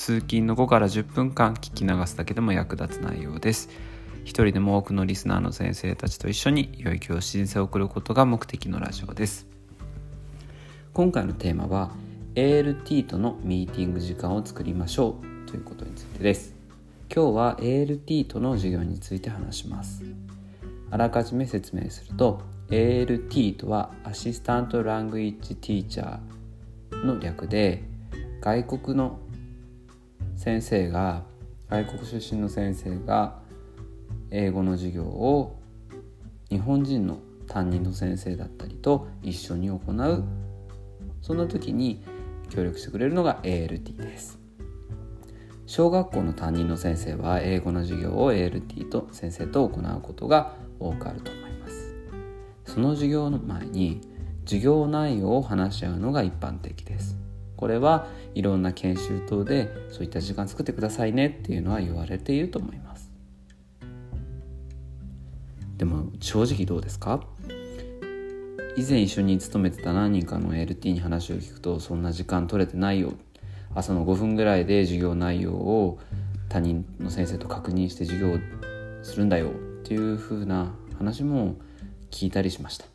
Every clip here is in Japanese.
通勤の5から10分間聞き流すだけでも役立つ内容です。一人でも多くのリスナーの先生たちと一緒に良い教師人生を送ることが目的のラジオです。今回のテーマは ALT とのミーティング時間を作りましょう。ということについてです。今日は ALT との授業について話します。あらかじめ説明すると ALT とはアシスタントラングイッジティーチャーの略で外国の先生が外国出身の先生が英語の授業を日本人の担任の先生だったりと一緒に行う。そんな時に協力してくれるのが ALT です。小学校の担任の先生は英語の授業を ALT と先生と行うことが多くあると思います。その授業の前に授業内容を話し合うのが一般的です。これはいろんな研修等でそういった時間作ってくださいねっていうのは言われていると思います。でも正直どうですか？以前一緒に勤めてた何人かの LT に話を聞くとそんな時間取れてないよ。朝の5分ぐらいで授業内容を他人の先生と確認して授業するんだよっていう風な話も聞いたりしました。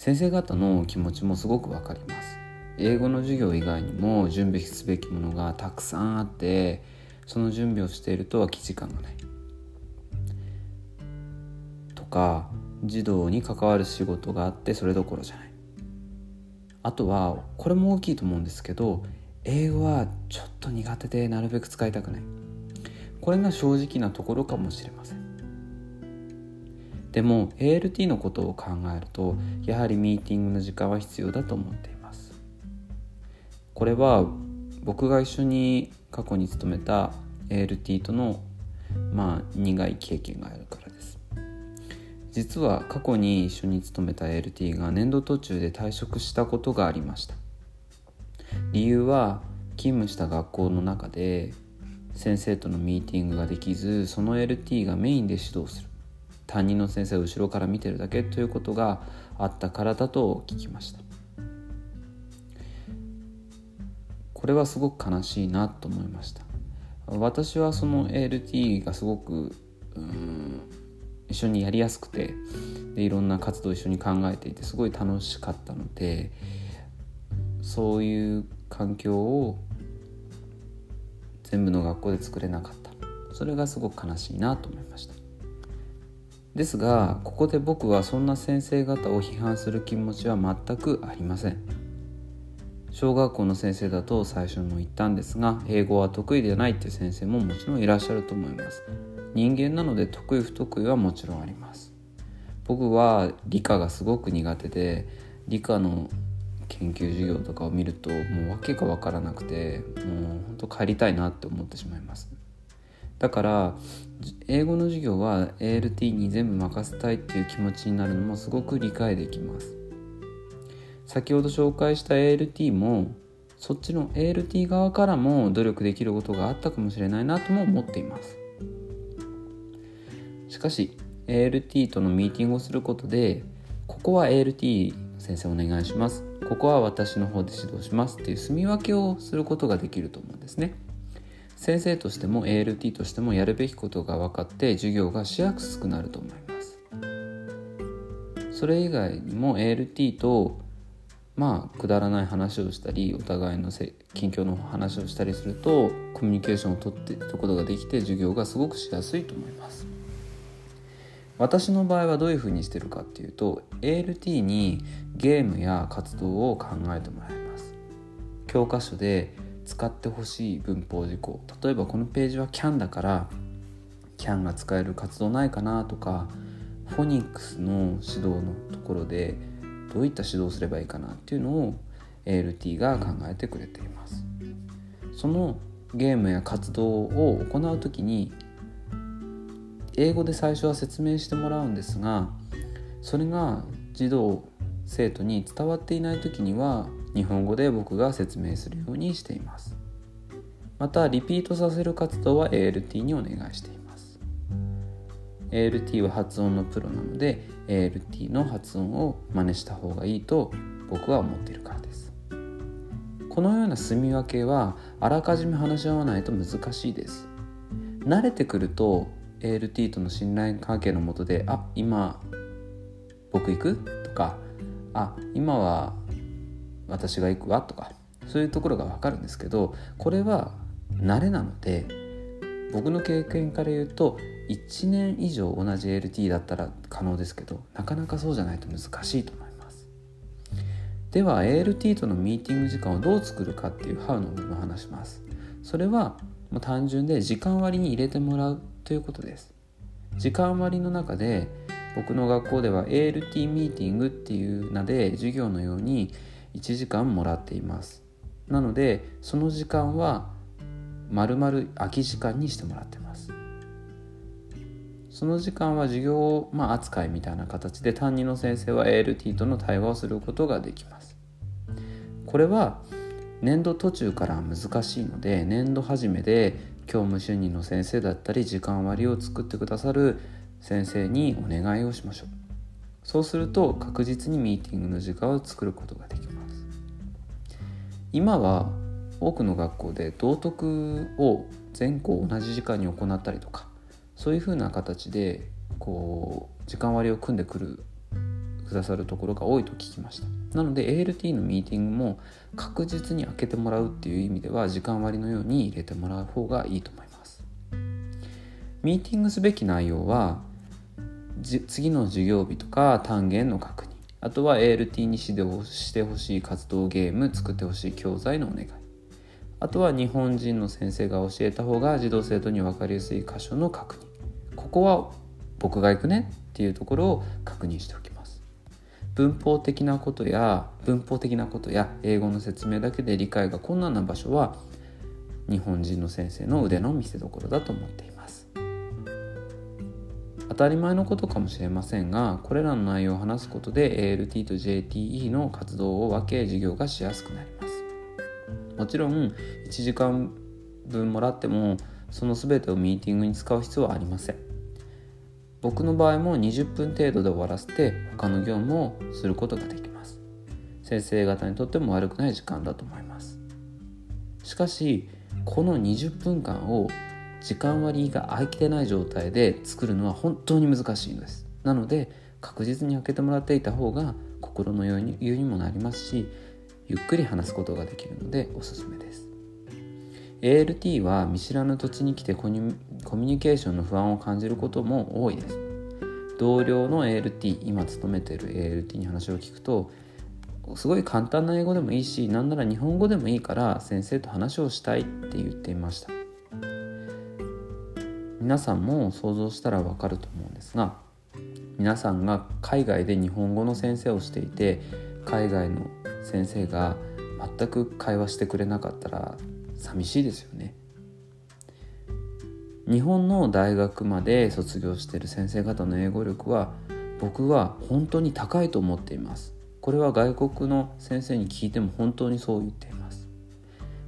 先生方の気持ちもすごくわかります。英語の授業以外にも準備すべきものがたくさんあってその準備をしていると空き時間がない。とか児童に関わる仕事があってそれどころじゃない。あとはこれも大きいと思うんですけど英語はちょっと苦手でなるべく使いたくない。これが正直なところかもしれません。でも ALT のことを考えるとやはりミーティングの時間は必要だと思っています。これは僕が一緒に過去に勤めた ALT とのまあ苦い経験があるからです。実は過去に一緒に勤めた ALT が年度途中で退職したことがありました。理由は勤務した学校の中で先生とのミーティングができずその LT がメインで指導する。担任の先生を後ろから見てるだけということがあったからだと聞きました。これはすごく悲しいなと思いました。私はその ALT がすごくうん一緒にやりやすくてでいろんな活動を一緒に考えていてすごい楽しかったのでそういう環境を全部の学校で作れなかった。それがすごく悲しいなと思いました。ですがここで僕はそんな先生方を批判する気持ちは全くありません。小学校の先生だと最初にも言ったんですが英語は得意ではないって先生ももちろんいらっしゃると思います。人間なので得意不得意はもちろんあります。僕は理科がすごく苦手で理科の研究授業とかを見るともう訳が分からなくてもうほんと帰りたいなって思ってしまいます。だから英語の授業は ALT に全部任せたいっていう気持ちになるのもすごく理解できます。先ほど紹介した ALT もそっちの ALT 側からも努力できることがあったかもしれないなとも思っています。しかし ALT とのミーティングをすることでここは ALT 先生お願いします。ここは私の方で指導しますっていう住み分けをすることができると思うんですね。先生としても ALT としてもやるべきことが分かって授業がしやすくなると思います。それ以外にも ALT とまあくだらない話をしたりお互いの近況の話をしたりするとコミュニケーションをとっていくことができて授業がすごくしやすいと思います。私の場合はどういうふうにしてるかっていうと ALT にゲームや活動を考えてもらいます。教科書で使ってほしい文法事項。例えばこのページは CAN だから CAN が使える活動ないかなとかフォニックスの指導のところでどういった指導すればいいかなっていうのを ALT が考えてくれています。そのゲームや活動を行う時に英語で最初は説明してもらうんですがそれが児童生徒に伝わっていない時には日本語で僕が説明するようにしています。またリピートさせる活動は ALT にお願いしています。ALT は発音のプロなので ALT の発音を真似した方がいいと僕は思っているからです。このような住み分けはあらかじめ話し合わないと難しいです。慣れてくると ALT との信頼関係のもとで「あ今僕行く?」とか「あ今は私が行くわ」とかそういうところが分かるんですけどこれは慣れなので僕の経験から言うと1年以上同じ LT だったら可能ですけどなかなかそうじゃないと難しいと思います。では ALT とのミーティング時間をどう作るかっていう How の部分を話します。それはもう単純で時間割に入れてもらうということです。時間割の中で僕の学校では ALT ミーティングっていう名で授業のように1時間もらっています。なのでその時間はまるまる空き時間にしてもらってます。その時間は授業、まあ、扱いみたいな形で担任の先生は ALT との対話をすることができます。これは年度途中から難しいので年度初めで教務主任の先生だったり時間割を作ってくださる先生にお願いをしましょう。そうすると確実にミーティングの時間を作ることができます。今は多くの学校で道徳を全校同じ時間に行ったりとかそういうふうな形でこう時間割を組んでくるくださるところが多いと聞きました。なので ALT のミーティングも確実に開けてもらうっていう意味では時間割のように入れてもらう方がいいと思います。ミーティングすべき内容は次の授業日とか単元の確認。あとは ALT に指導してほしい活動ゲーム作ってほしい教材のお願い。あとは日本人の先生が教えた方が児童生徒に分かりやすい箇所の確認。ここは僕が行くねっていうところを確認しておきます。文法的なことや文法的なことや英語の説明だけで理解が困難な場所は日本人の先生の腕の見せ所だと思っています。たり前のことかもしれませんがこれらの内容を話すことで ALT と JTE の活動を分け授業がしやすくなります。もちろん1時間分もらってもその全てをミーティングに使う必要はありません。僕の場合も20分程度で終わらせて他の業務をすることができます。先生方にとっても悪くない時間だと思います。しかしこの20分間を時間割が空いてない状態で作るのは本当に難しいのです。なので確実に開けてもらっていた方が心の余裕にもなりますしゆっくり話すことができるのでおすすめです。ALT は見知らぬ土地に来てコミュニケーションの不安を感じることも多いです。同僚の ALT 今勤めてる ALT に話を聞くとすごい簡単な英語でもいいし何なら日本語でもいいから先生と話をしたいって言っていました。皆さんも想像したらわかると思うんですが皆さんが海外で日本語の先生をしていて海外の先生が全く会話してくれなかったら寂しいですよね。日本の大学まで卒業している先生方の英語力は僕は本当に高いと思っています。これは外国の先生に聞いても本当にそう言っています。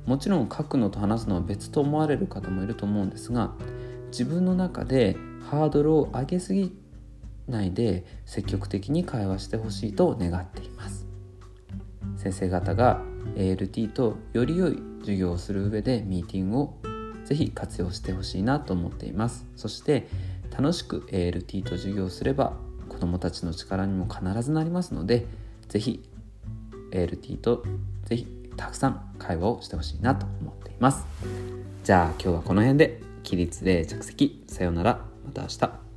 もちろん書くのと話すのは別と思われる方もいると思うんですが自分の中でハードルを上げすぎないで積極的に会話してほしいと願っています。先生方が ALT とより良い授業をする上でミーティングをぜひ活用してほしいなと思っています。そして楽しく ALT と授業をすれば子どもたちの力にも必ずなりますのでぜひ ALT とぜひたくさん会話をしてほしいなと思っています。じゃあ今日はこの辺で。起立で着席。さようなら。また明日。